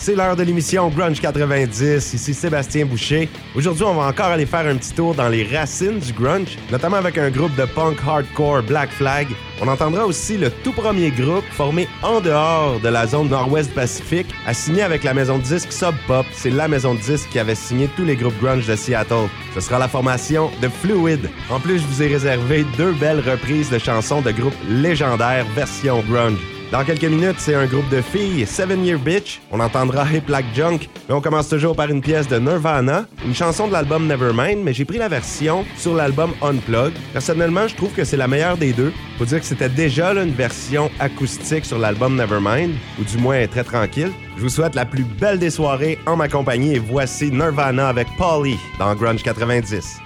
C'est l'heure de l'émission Grunge 90. Ici Sébastien Boucher. Aujourd'hui, on va encore aller faire un petit tour dans les racines du grunge, notamment avec un groupe de punk hardcore Black Flag. On entendra aussi le tout premier groupe formé en dehors de la zone nord-ouest Pacifique, à signer avec la maison de disques Sub Pop. C'est la maison de disques qui avait signé tous les groupes grunge de Seattle. Ce sera la formation de Fluid. En plus, je vous ai réservé deux belles reprises de chansons de groupes légendaires version grunge. Dans quelques minutes, c'est un groupe de filles, Seven Year Bitch. On entendra Hip Black Junk, mais on commence toujours par une pièce de Nirvana, une chanson de l'album Nevermind, mais j'ai pris la version sur l'album Unplugged. Personnellement, je trouve que c'est la meilleure des deux. Faut dire que c'était déjà une version acoustique sur l'album Nevermind, ou du moins très tranquille. Je vous souhaite la plus belle des soirées en ma compagnie et voici Nirvana avec Polly dans Grunge 90.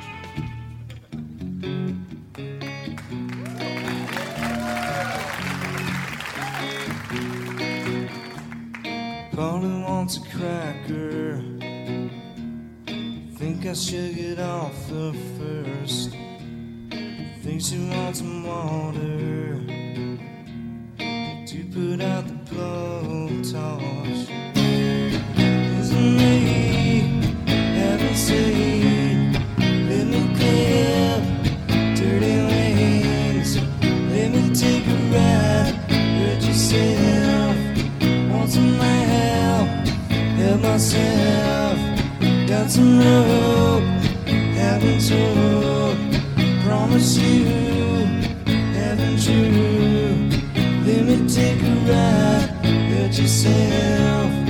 Wants a cracker. Think I should get off the first. Think she wants some water to put out the blowtorch. Isn't me heaven said? Let me clip dirty wings. Let me take a ride. Hurt yourself. Want Help myself. Got some rope. Haven't told. Promise you. Haven't you? Let me take a ride. Hurt yourself.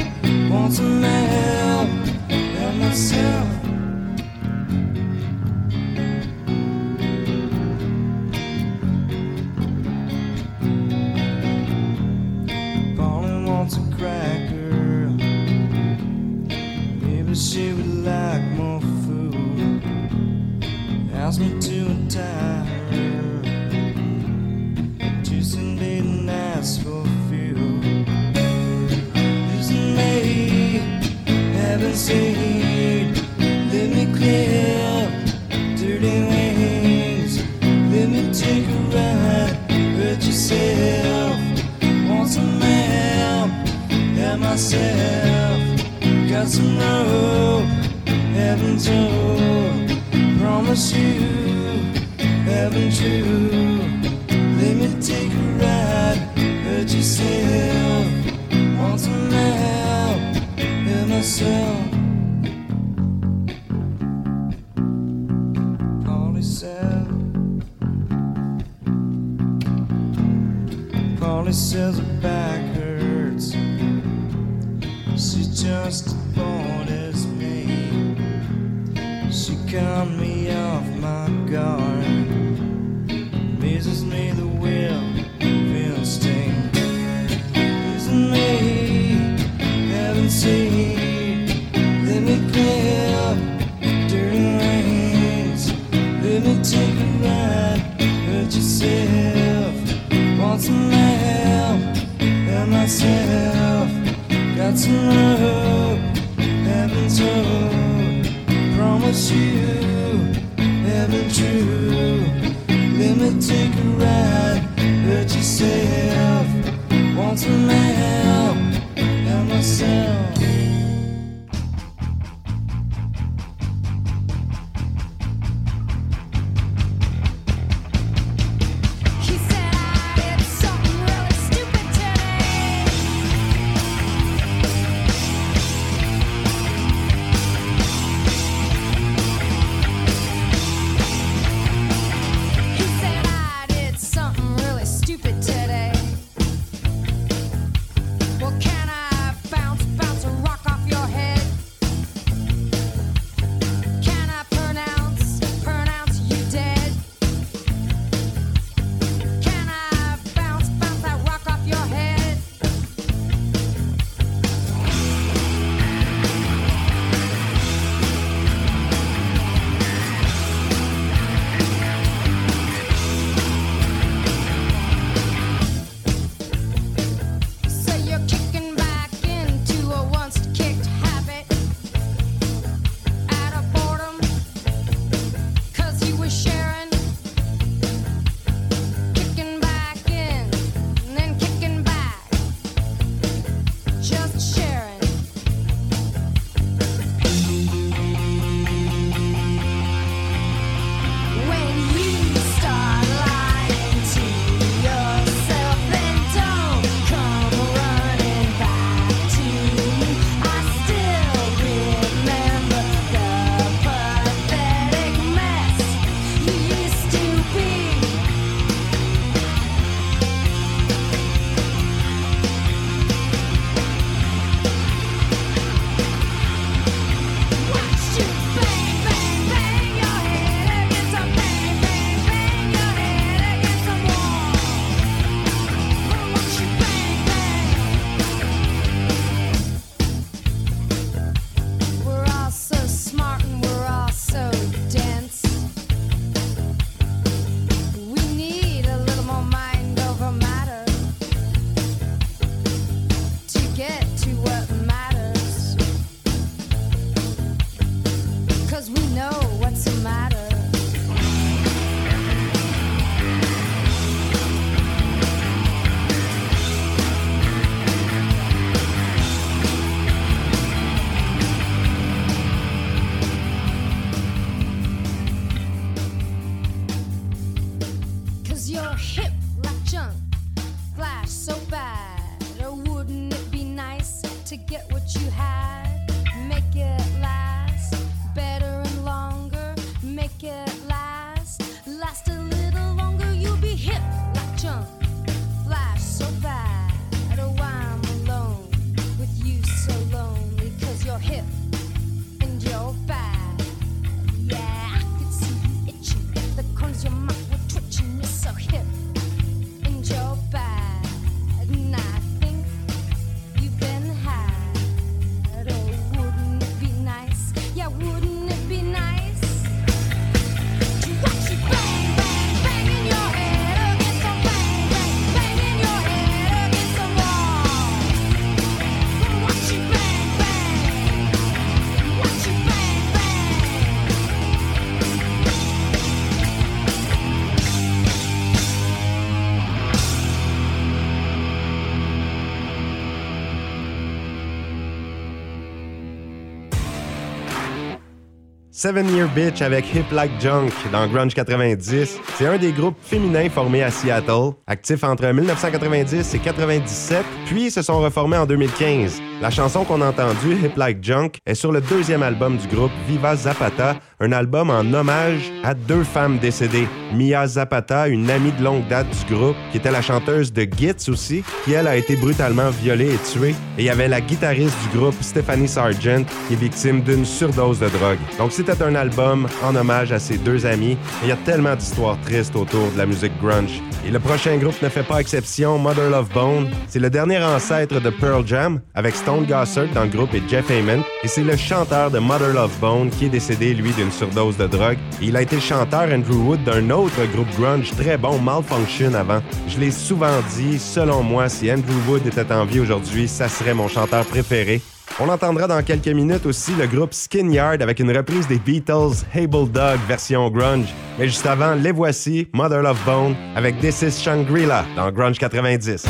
Seven Year Bitch avec Hip Like Junk dans Grunge 90. C'est un des groupes féminins formés à Seattle, actifs entre 1990 et 97, puis se sont reformés en 2015. La chanson qu'on a entendue, Hip Like Junk, est sur le deuxième album du groupe, Viva Zapata, un album en hommage à deux femmes décédées. Mia Zapata, une amie de longue date du groupe, qui était la chanteuse de Gits aussi, qui elle a été brutalement violée et tuée. Et il y avait la guitariste du groupe, Stephanie Sargent, qui est victime d'une surdose de drogue. Donc c'était un album en hommage à ces deux amis. Il y a tellement d'histoires tristes autour de la musique grunge. Et le prochain groupe ne fait pas exception, Mother Love Bone. C'est le dernier ancêtre de Pearl Jam, avec Stone Gossard dans le groupe et Jeff Heyman. Et c'est le chanteur de Mother Love Bone qui est décédé, lui, d'une surdose de drogue. Il a été chanteur Andrew Wood d'un autre groupe grunge très bon, Malfunction, avant. Je l'ai souvent dit, selon moi, si Andrew Wood était en vie aujourd'hui, ça serait mon chanteur préféré. On entendra dans quelques minutes aussi le groupe Skin Yard avec une reprise des Beatles Hey Bulldog version grunge. Mais juste avant, les voici, Mother Love Bone avec This is Shangri-La dans Grunge 90.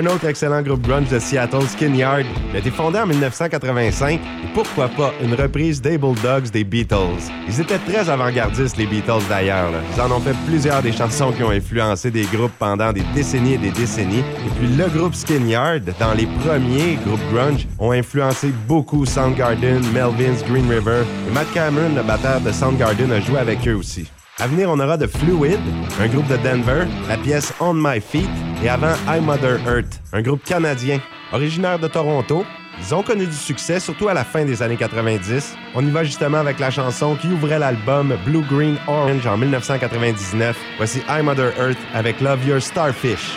Un autre excellent groupe grunge de Seattle, Skin Yard, a été fondé en 1985 et pourquoi pas une reprise des Bulldogs des Beatles. Ils étaient très avant-gardistes, les Beatles d'ailleurs. Ils en ont fait plusieurs des chansons qui ont influencé des groupes pendant des décennies et des décennies. Et puis le groupe Skin Yard, dans les premiers groupes grunge, ont influencé beaucoup Soundgarden, Melvins, Green River. Et Matt Cameron, le batteur de Soundgarden, a joué avec eux aussi. À venir, on aura The Fluid, un groupe de Denver, la pièce On My Feet et avant I Mother Earth, un groupe canadien, originaire de Toronto. Ils ont connu du succès, surtout à la fin des années 90. On y va justement avec la chanson qui ouvrait l'album Blue Green Orange en 1999. Voici I Mother Earth avec Love Your Starfish.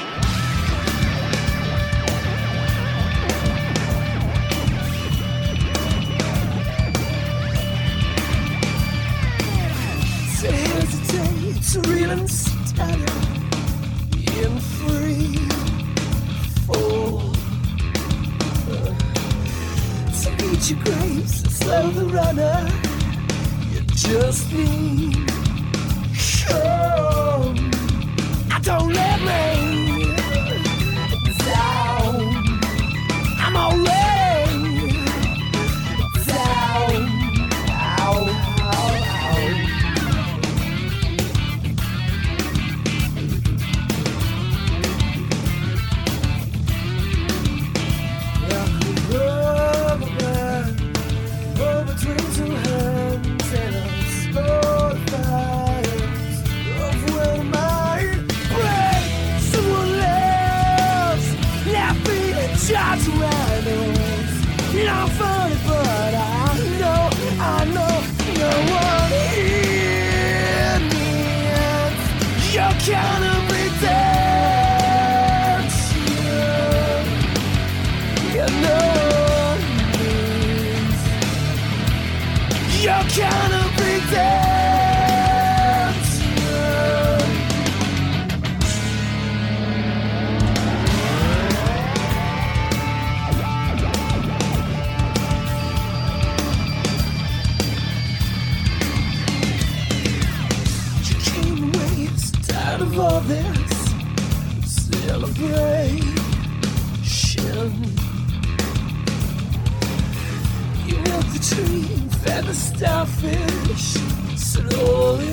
Rhinos, not funny, but I know, I know, no one here needs your kind of starfish, slowly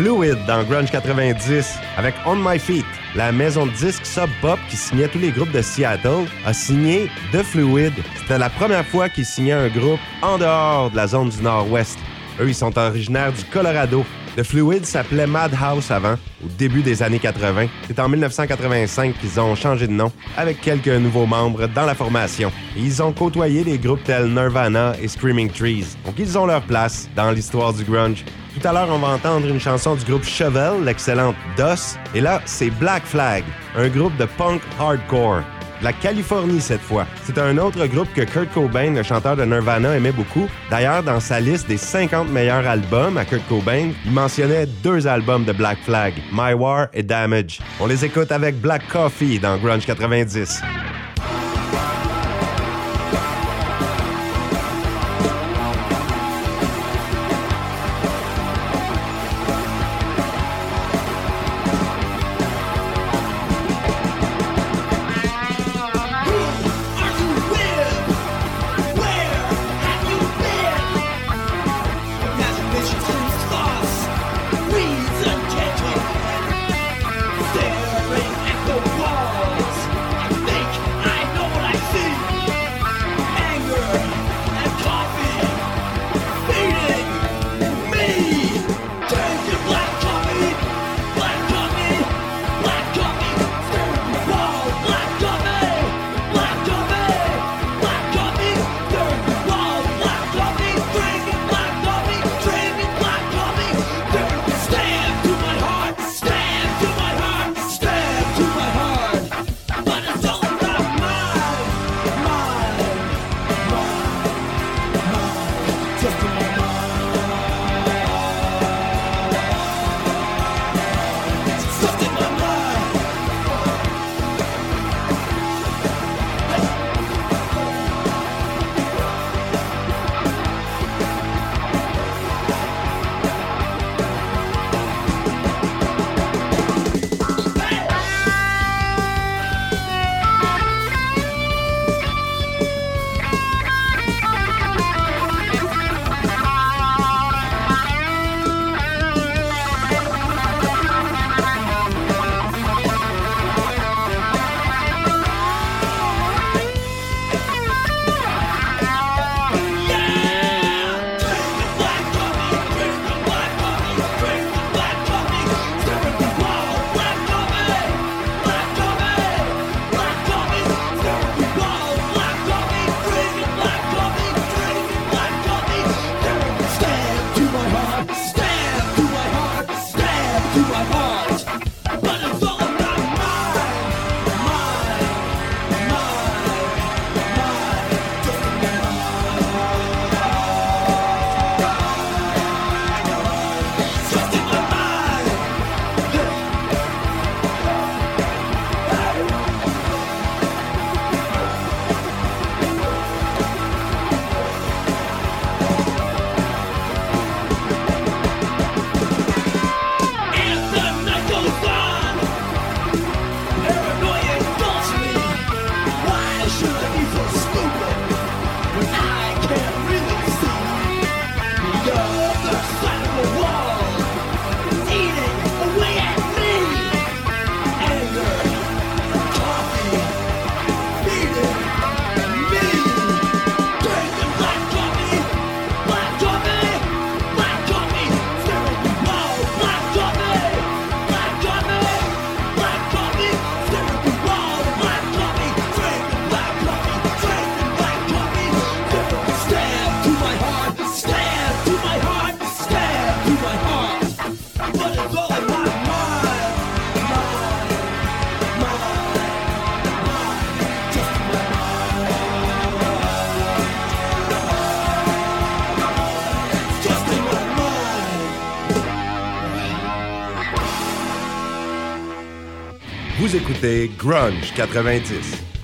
Fluid dans Grunge 90 avec On My Feet. La maison de disques Sub Pop qui signait tous les groupes de Seattle a signé The Fluid. C'était la première fois qu'ils signaient un groupe en dehors de la zone du Nord-Ouest. Eux, ils sont originaires du Colorado. The Fluid s'appelait Madhouse avant, au début des années 80. C'est en 1985 qu'ils ont changé de nom, avec quelques nouveaux membres dans la formation. Ils ont côtoyé des groupes tels Nirvana et Screaming Trees. Donc ils ont leur place dans l'histoire du grunge. Tout à l'heure, on va entendre une chanson du groupe Shovel, l'excellente DOS. Et là, c'est Black Flag, un groupe de punk hardcore. La Californie cette fois. C'est un autre groupe que Kurt Cobain, le chanteur de Nirvana, aimait beaucoup. D'ailleurs, dans sa liste des 50 meilleurs albums à Kurt Cobain, il mentionnait deux albums de Black Flag, My War et Damage. On les écoute avec Black Coffee dans Grunge 90. Vous écoutez Grunge 90.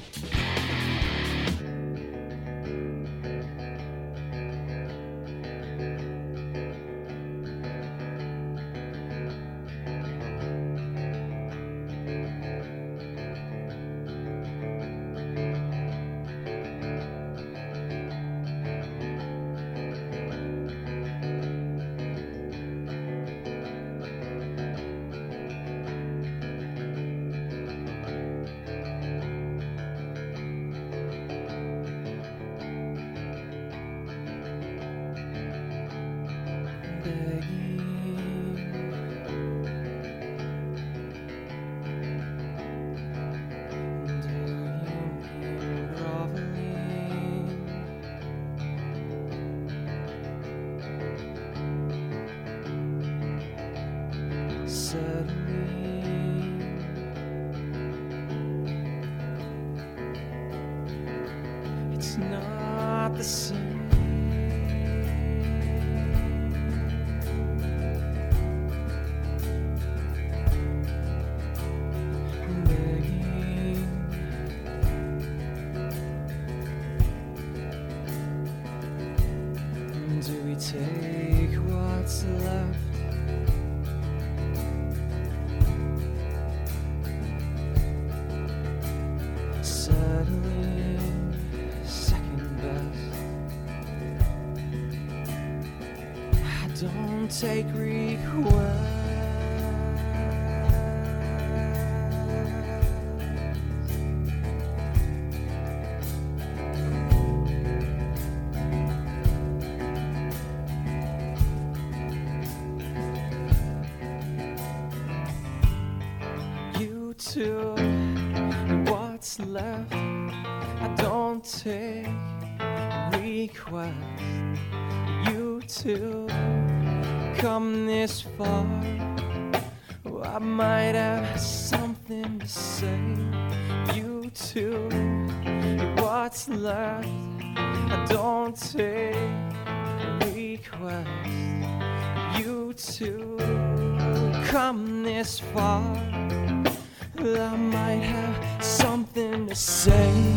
Took what's left. I don't take requests. You took come this far. Oh, I might have something to say. You took what's left. I don't take requests. You two come this far. I might have something to say.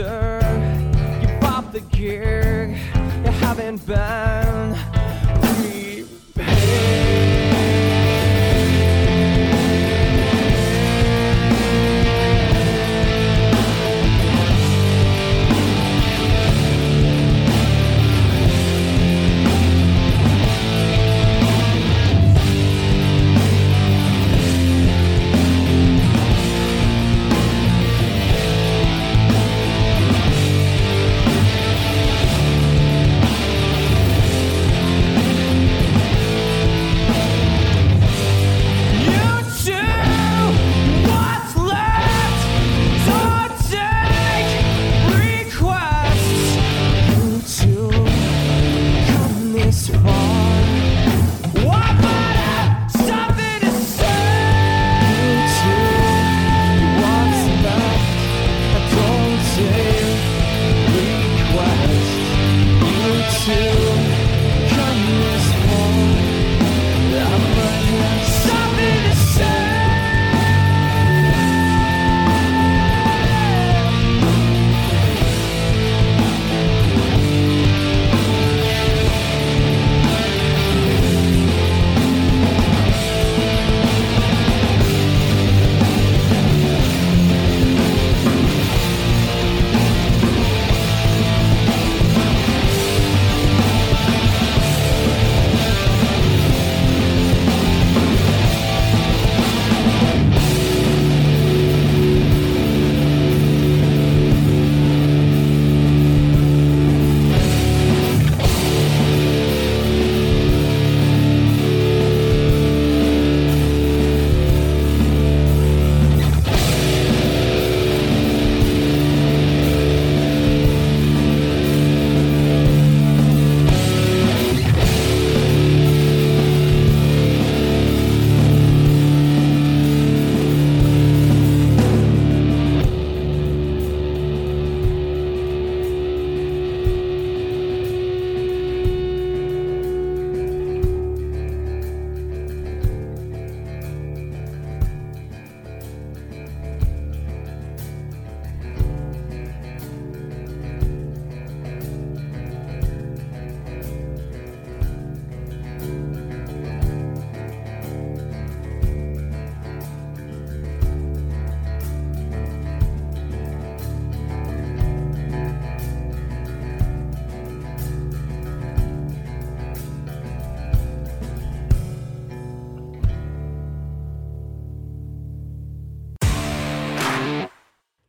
actor. You pop the gear. You haven't been prepared.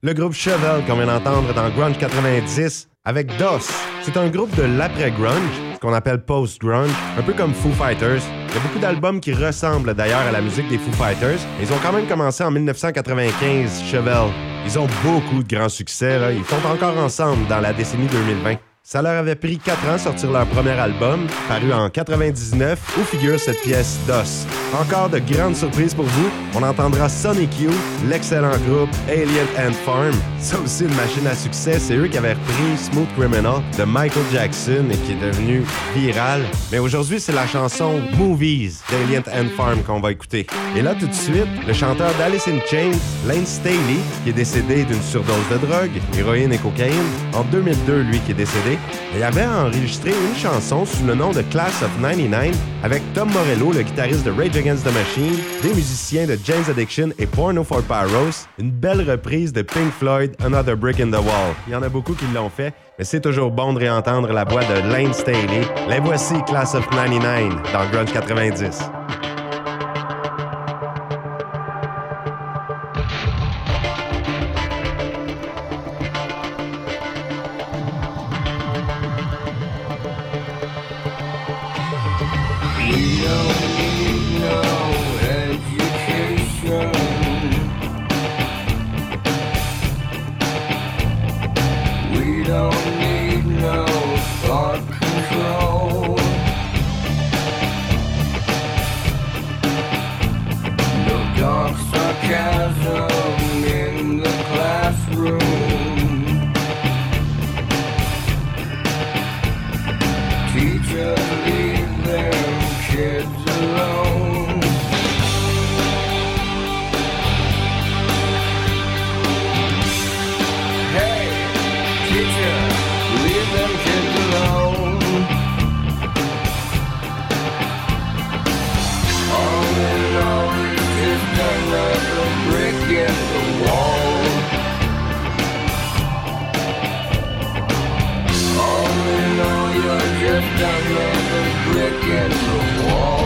Le groupe Chevelle qu'on vient d'entendre dans Grunge 90 avec DOS. C'est un groupe de l'après-grunge, ce qu'on appelle post-grunge, un peu comme Foo Fighters. Il y a beaucoup d'albums qui ressemblent d'ailleurs à la musique des Foo Fighters. Ils ont quand même commencé en 1995, Chevelle. Ils ont beaucoup de grands succès, ils sont encore ensemble dans la décennie 2020. Ça leur avait pris 4 ans sortir leur premier album, paru en 99, où figure cette pièce DOS. Encore de grandes surprises pour vous, on entendra Sonic Youth, l'excellent groupe Alien Ant Farm. Ça aussi une machine à succès, c'est eux qui avaient repris Smooth Criminal de Michael Jackson et qui est devenu viral. Mais aujourd'hui, c'est la chanson Movies d'Alien Ant Farm qu'on va écouter. Et là, tout de suite, le chanteur d'Alice in Chains, Lane Staley, qui est décédé d'une surdose de drogue, héroïne et cocaïne, en 2002, lui qui est décédé, il avait enregistré une chanson sous le nom de Class of 99 avec Tom Morello, le guitariste de Rage Against the Machine, des musiciens de James Addiction et Porno for Pyros, une belle reprise de Pink Floyd, Another Brick in the Wall. Il y en a beaucoup qui l'ont fait, mais c'est toujours bon de réentendre la voix de Lane Staley. Les voici, Class of 99, dans Grunge 90. You're just another brick in the wall.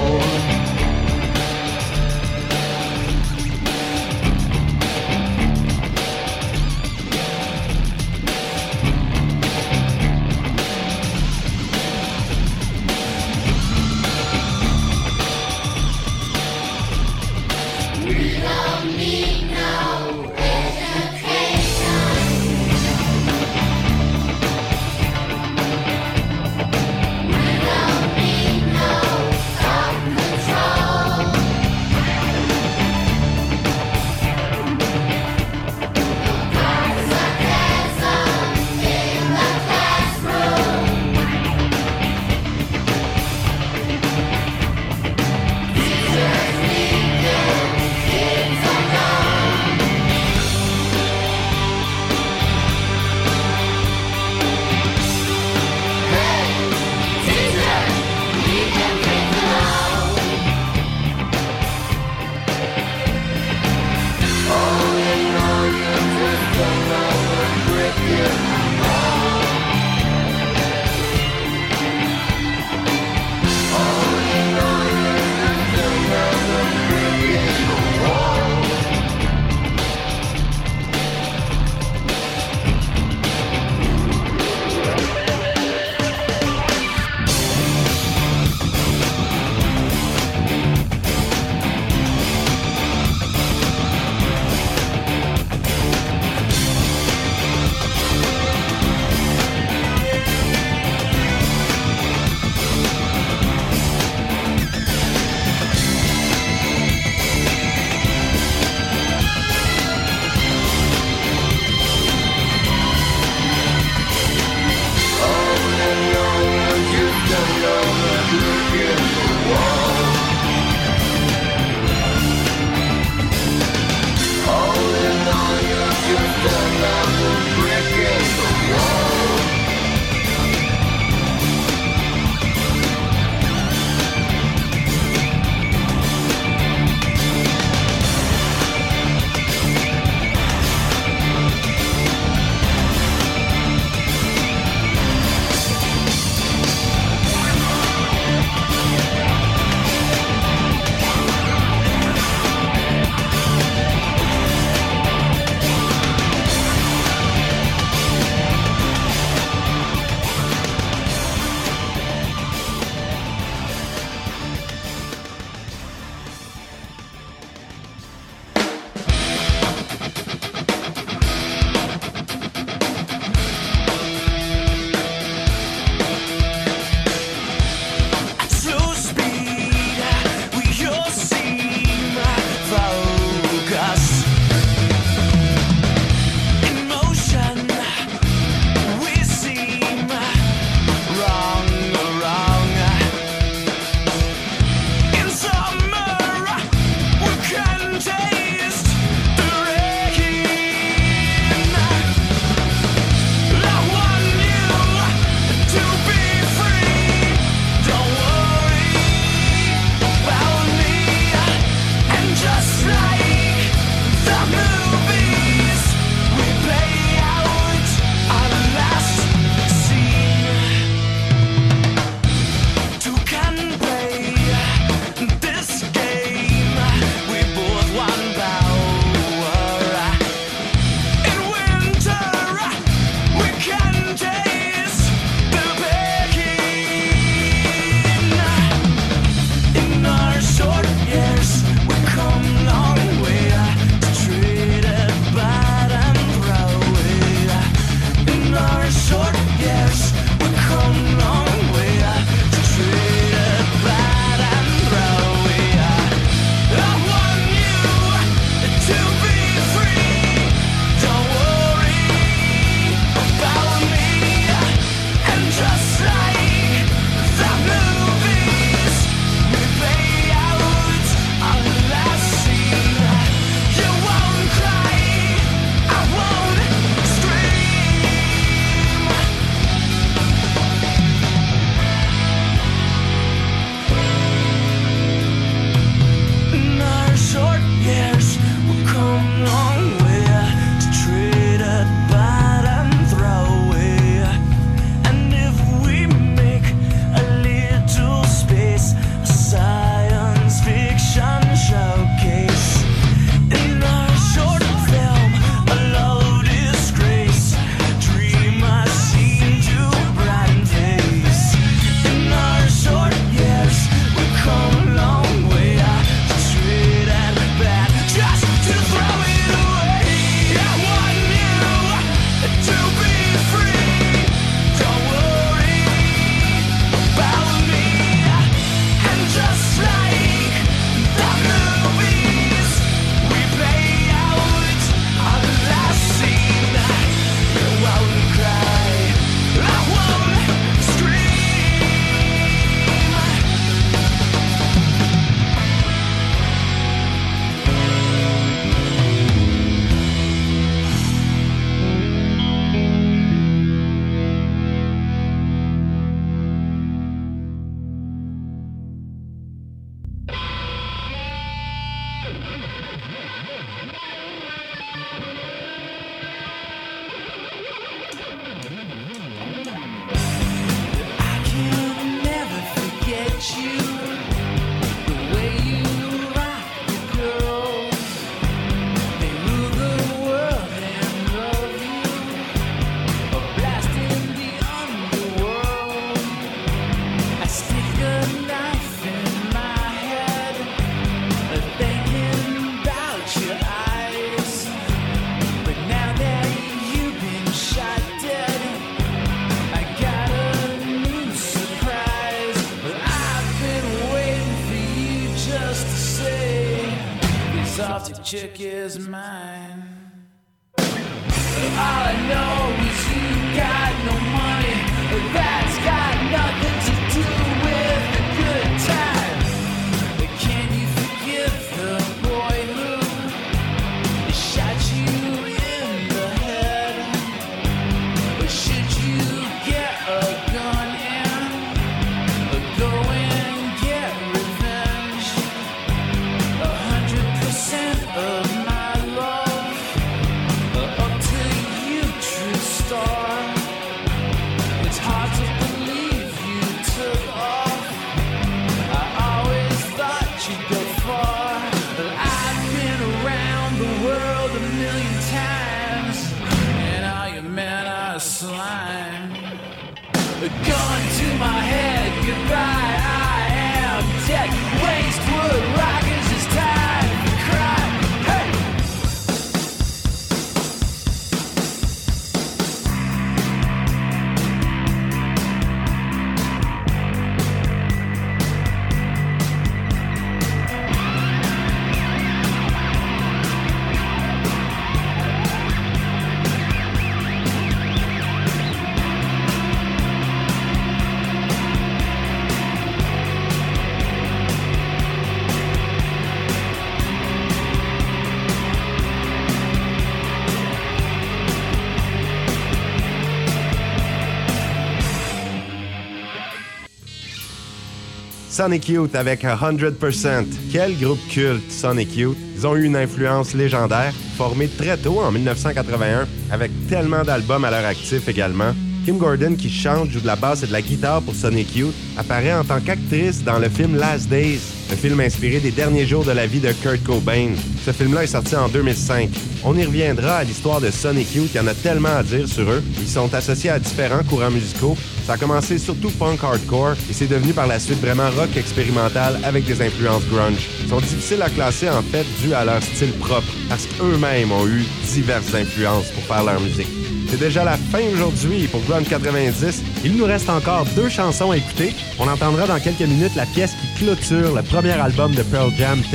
Sonic Youth avec 100%. Quel groupe culte, Sonic Youth? Ils ont eu une influence légendaire, formée très tôt en 1981, avec tellement d'albums à leur actif également. Kim Gordon, qui chante, joue de la basse et de la guitare pour Sonic Youth, apparaît en tant qu'actrice dans le film Last Days, le film inspiré des derniers jours de la vie de Kurt Cobain. Ce film-là est sorti en 2005. On y reviendra à l'histoire de Sonic Youth, il y en a tellement à dire sur eux. Ils sont associés à différents courants musicaux. Ça a commencé surtout punk hardcore et c'est devenu par la suite vraiment rock expérimental avec des influences grunge. Ils sont difficiles à classer en fait dû à leur style propre parce qu'eux-mêmes ont eu diverses influences pour faire leur musique. C'est déjà la fin aujourd'hui pour Grunge 90. Il nous reste encore deux chansons à écouter. On entendra dans quelques minutes la pièce qui clôture le premier album de Pearl Jam 10,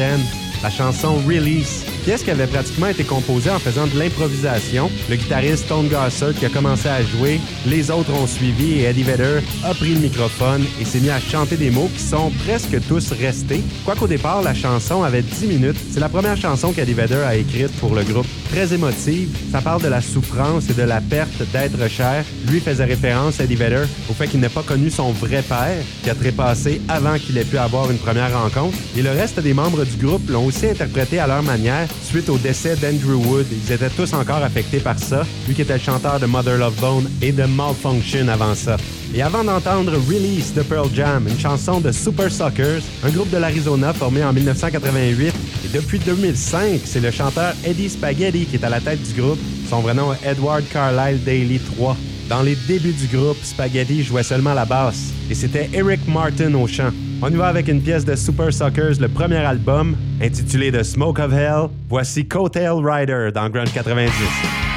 la chanson Release, pièce qui avait pratiquement été composée en faisant de l'improvisation. Le guitariste Stone Gossard qui a commencé à jouer, les autres ont suivi et Eddie Vedder a pris le microphone et s'est mis à chanter des mots qui sont presque tous restés. Quoiqu'au départ, la chanson avait 10 minutes. C'est la première chanson qu'Eddie Vedder a écrite pour le groupe. Très émotive, ça parle de la souffrance et de la perte d'être cher. Lui faisait référence, Eddie Vedder, au fait qu'il n'a pas connu son vrai père, qui a trépassé avant qu'il ait pu avoir une première rencontre. Et le reste des membres du groupe l'ont aussi interprété à leur manière suite au décès d'Andrew Wood. Ils étaient tous encore affectés par ça, lui qui était le chanteur de Mother Love Bone et de Malfunction avant ça. Et avant d'entendre Release de Pearl Jam, une chanson de Super Suckers, un groupe de l'Arizona formé en 1988, et depuis 2005, c'est le chanteur Eddie Spaghetti qui est à la tête du groupe. Son vrai nom est Edward Carlisle Daly III. Dans les débuts du groupe, Spaghetti jouait seulement la basse, et c'était Eric Martin au chant. On y va avec une pièce de Super Suckers, le premier album, intitulé The Smoke of Hell. Voici Coattail Rider dans Grunge 90.